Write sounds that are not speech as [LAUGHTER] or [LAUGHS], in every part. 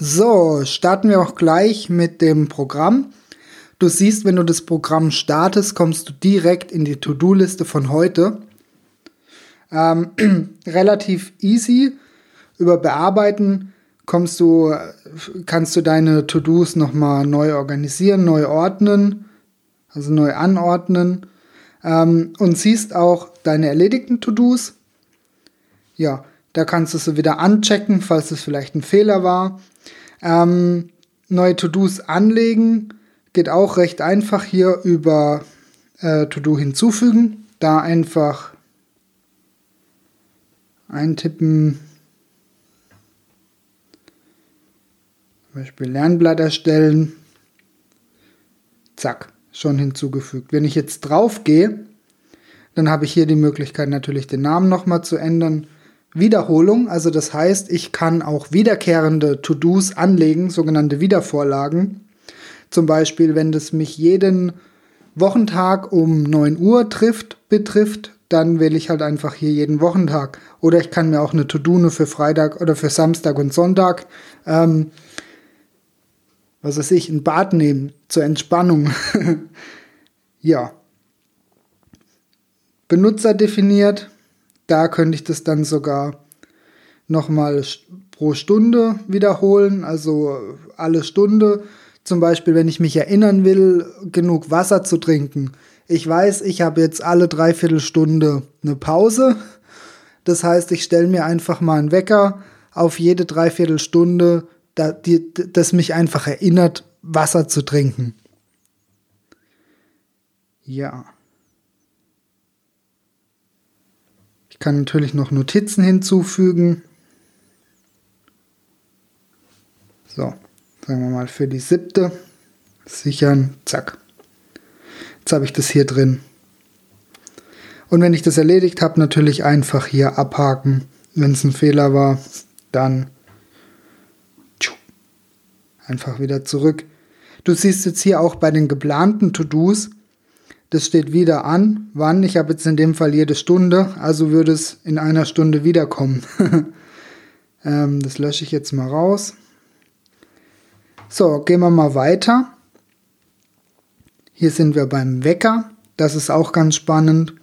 So, starten wir auch gleich mit dem Programm. Du siehst, wenn du das Programm startest, kommst du direkt in die To-Do-Liste von heute. Ähm, [CLEARS THROAT] relativ easy. Über Bearbeiten kommst du, kannst du deine To-Dos nochmal neu organisieren, neu ordnen, also neu anordnen ähm, und siehst auch deine erledigten To-Dos. Ja, da kannst du sie wieder anchecken, falls es vielleicht ein Fehler war. Ähm, neue To-Dos anlegen geht auch recht einfach hier über äh, To-Do hinzufügen. Da einfach eintippen. Zum Beispiel Lernblatt erstellen. Zack, schon hinzugefügt. Wenn ich jetzt drauf gehe, dann habe ich hier die Möglichkeit natürlich den Namen nochmal zu ändern. Wiederholung, also das heißt, ich kann auch wiederkehrende To-Dos anlegen, sogenannte Wiedervorlagen. Zum Beispiel, wenn das mich jeden Wochentag um 9 Uhr trifft, betrifft, dann wähle ich halt einfach hier jeden Wochentag. Oder ich kann mir auch eine To-Do für Freitag oder für Samstag und Sonntag, ähm, was weiß ich, ein Bad nehmen zur Entspannung. [LAUGHS] ja. Benutzer definiert, da könnte ich das dann sogar nochmal pro Stunde wiederholen, also alle Stunde zum Beispiel, wenn ich mich erinnern will, genug Wasser zu trinken. Ich weiß, ich habe jetzt alle Dreiviertelstunde eine Pause. Das heißt, ich stelle mir einfach mal einen Wecker auf jede Dreiviertelstunde, das mich einfach erinnert, Wasser zu trinken. Ja. Ich kann natürlich noch Notizen hinzufügen. So sagen wir mal für die siebte, sichern, zack. Jetzt habe ich das hier drin. Und wenn ich das erledigt habe, natürlich einfach hier abhaken. Wenn es ein Fehler war, dann einfach wieder zurück. Du siehst jetzt hier auch bei den geplanten To-Dos, das steht wieder an. Wann? Ich habe jetzt in dem Fall jede Stunde, also würde es in einer Stunde wiederkommen. [LAUGHS] ähm, das lösche ich jetzt mal raus. So, gehen wir mal weiter. Hier sind wir beim Wecker. Das ist auch ganz spannend.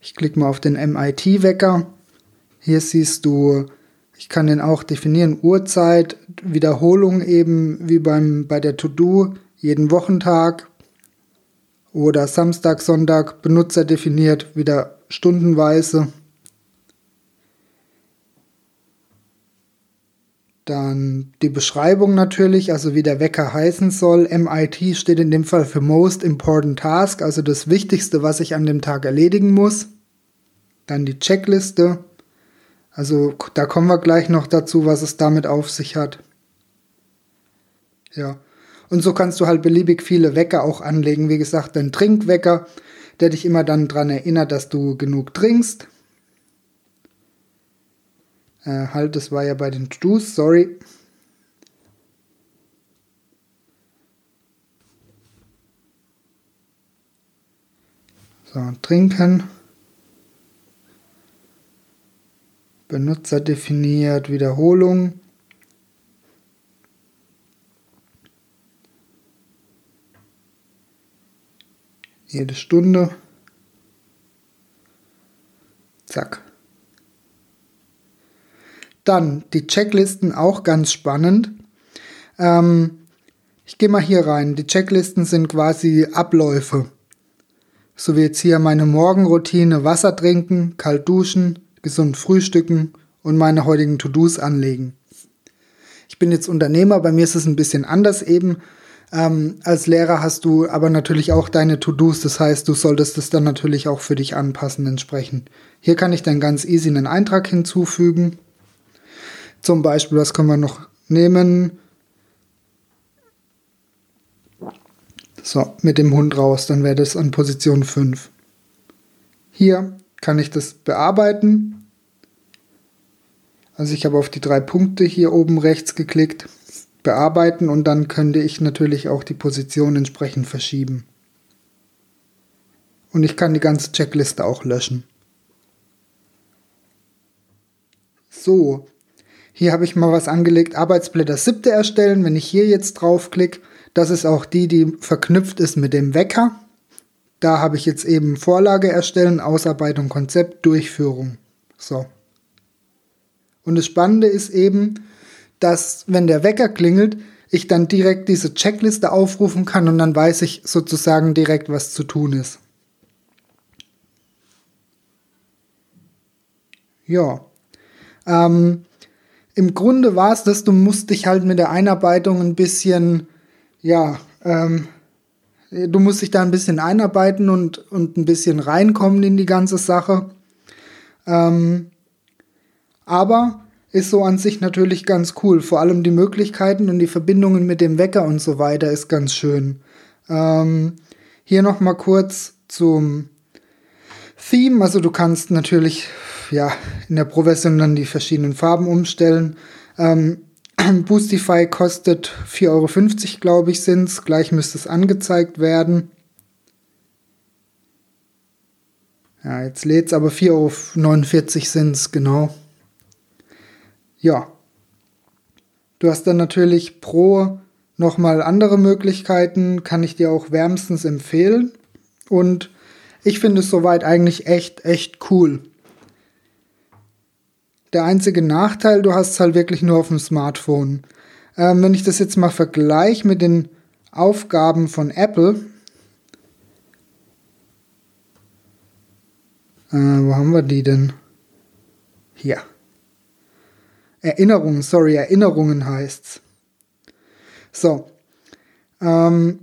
Ich klicke mal auf den MIT-Wecker. Hier siehst du, ich kann den auch definieren, Uhrzeit, Wiederholung eben wie beim, bei der To-Do, jeden Wochentag oder Samstag, Sonntag, Benutzer definiert, wieder stundenweise. Dann die Beschreibung natürlich, also wie der Wecker heißen soll. MIT steht in dem Fall für Most Important Task, also das Wichtigste, was ich an dem Tag erledigen muss. Dann die Checkliste. Also da kommen wir gleich noch dazu, was es damit auf sich hat. Ja. Und so kannst du halt beliebig viele Wecker auch anlegen. Wie gesagt, dein Trinkwecker, der dich immer dann daran erinnert, dass du genug trinkst. Äh, halt, das war ja bei den To-Dos, sorry. So, trinken. Benutzer definiert, Wiederholung. Jede Stunde. Zack. Dann die Checklisten auch ganz spannend. Ähm, ich gehe mal hier rein. Die Checklisten sind quasi Abläufe. So wie jetzt hier meine Morgenroutine, Wasser trinken, kalt duschen, gesund frühstücken und meine heutigen To-Dos anlegen. Ich bin jetzt Unternehmer, bei mir ist es ein bisschen anders eben. Ähm, als Lehrer hast du aber natürlich auch deine To-Dos, das heißt, du solltest es dann natürlich auch für dich anpassen entsprechend. Hier kann ich dann ganz easy einen Eintrag hinzufügen. Zum Beispiel, was können wir noch nehmen? So, mit dem Hund raus, dann wäre das an Position 5. Hier kann ich das bearbeiten. Also ich habe auf die drei Punkte hier oben rechts geklickt, bearbeiten und dann könnte ich natürlich auch die Position entsprechend verschieben. Und ich kann die ganze Checkliste auch löschen. So, Hier habe ich mal was angelegt, Arbeitsblätter siebte erstellen. Wenn ich hier jetzt draufklicke, das ist auch die, die verknüpft ist mit dem Wecker. Da habe ich jetzt eben Vorlage erstellen, Ausarbeitung, Konzept, Durchführung. So. Und das Spannende ist eben, dass wenn der Wecker klingelt, ich dann direkt diese Checkliste aufrufen kann und dann weiß ich sozusagen direkt, was zu tun ist. Ja. Ähm, Im Grunde war es das, du musst dich halt mit der Einarbeitung ein bisschen, ja, ähm, du musst dich da ein bisschen einarbeiten und, und ein bisschen reinkommen in die ganze Sache. Ähm, aber ist so an sich natürlich ganz cool. Vor allem die Möglichkeiten und die Verbindungen mit dem Wecker und so weiter ist ganz schön. Ähm, hier noch mal kurz zum Theme. Also du kannst natürlich ja in der Pro-Version dann die verschiedenen Farben umstellen. Ähm, [CLEARS THROAT] Boostify kostet 4,50 Euro, glaube ich, sind es. Gleich müsste es angezeigt werden. Ja, jetzt lädt es aber 4,49 Euro sind es, genau. Ja. Du hast dann natürlich pro nochmal andere Möglichkeiten, kann ich dir auch wärmstens empfehlen. Und ich finde es soweit eigentlich echt, echt cool. Der einzige Nachteil, du hast es halt wirklich nur auf dem Smartphone. Ähm, wenn ich das jetzt mal vergleiche mit den Aufgaben von Apple, äh, wo haben wir die denn? Hier. Erinnerungen, sorry, Erinnerungen heißt's. So. Ähm,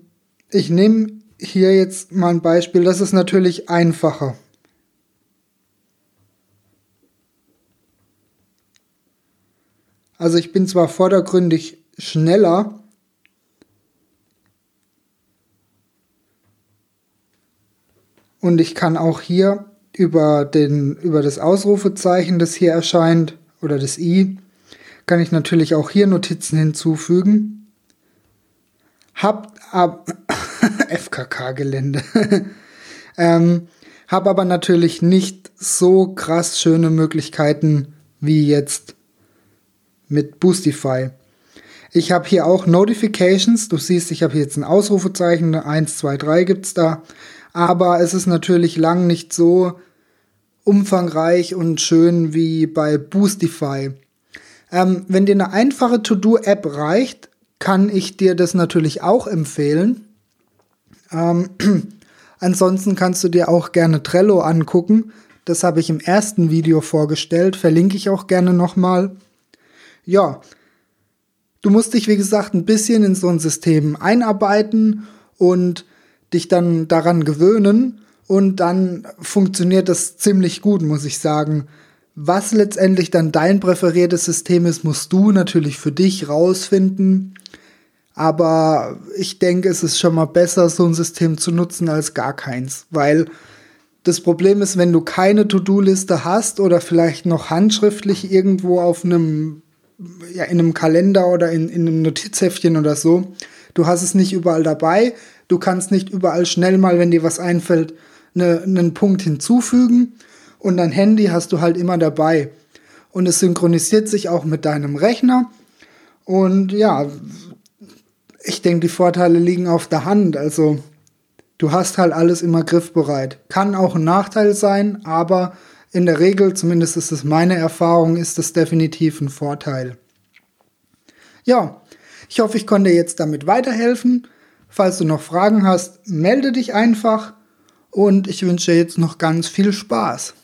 ich nehme hier jetzt mal ein Beispiel, das ist natürlich einfacher. Also ich bin zwar vordergründig schneller, und ich kann auch hier über, den, über das Ausrufezeichen, das hier erscheint, oder das i, kann ich natürlich auch hier Notizen hinzufügen. Hab ab [LAUGHS] FKK-Gelände. [LAUGHS] ähm, hab aber natürlich nicht so krass schöne Möglichkeiten wie jetzt mit Boostify. Ich habe hier auch Notifications. Du siehst, ich habe hier jetzt ein Ausrufezeichen. 1, 2, 3 gibt es da. Aber es ist natürlich lang nicht so umfangreich und schön wie bei Boostify. Ähm, wenn dir eine einfache To-Do-App reicht, kann ich dir das natürlich auch empfehlen. Ähm, [CLEARS THROAT] ansonsten kannst du dir auch gerne Trello angucken. Das habe ich im ersten Video vorgestellt, verlinke ich auch gerne nochmal. Ja, du musst dich, wie gesagt, ein bisschen in so ein System einarbeiten und dich dann daran gewöhnen und dann funktioniert das ziemlich gut, muss ich sagen. Was letztendlich dann dein präferiertes System ist, musst du natürlich für dich rausfinden. Aber ich denke, es ist schon mal besser, so ein System zu nutzen als gar keins. Weil das Problem ist, wenn du keine To-Do-Liste hast oder vielleicht noch handschriftlich irgendwo auf einem, ja, in einem Kalender oder in, in einem Notizheftchen oder so, du hast es nicht überall dabei. Du kannst nicht überall schnell mal, wenn dir was einfällt, ne, einen Punkt hinzufügen und dein Handy hast du halt immer dabei. Und es synchronisiert sich auch mit deinem Rechner. Und ja, ich denke, die Vorteile liegen auf der Hand. Also du hast halt alles immer griffbereit. Kann auch ein Nachteil sein, aber in der Regel, zumindest ist es meine Erfahrung, ist das definitiv ein Vorteil. Ja, ich hoffe, ich konnte jetzt damit weiterhelfen. Falls du noch Fragen hast, melde dich einfach und ich wünsche jetzt noch ganz viel Spaß.